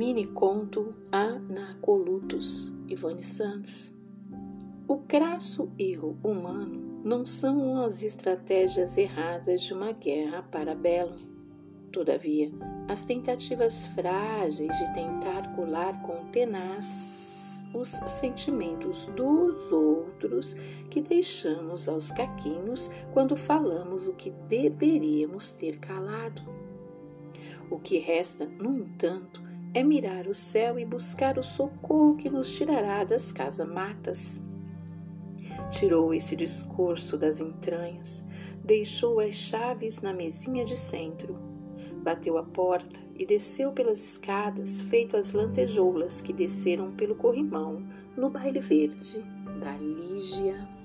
Mini conto Anacolutus, Ivone Santos. O crasso erro humano não são as estratégias erradas de uma guerra para belo. Todavia, as tentativas frágeis de tentar colar com tenaz os sentimentos dos outros que deixamos aos caquinhos quando falamos o que deveríamos ter calado. O que resta, no entanto, é mirar o céu e buscar o socorro que nos tirará das casamatas. Tirou esse discurso das entranhas, deixou as chaves na mesinha de centro, bateu a porta e desceu pelas escadas, feito as lantejoulas que desceram pelo corrimão no baile verde da Lígia.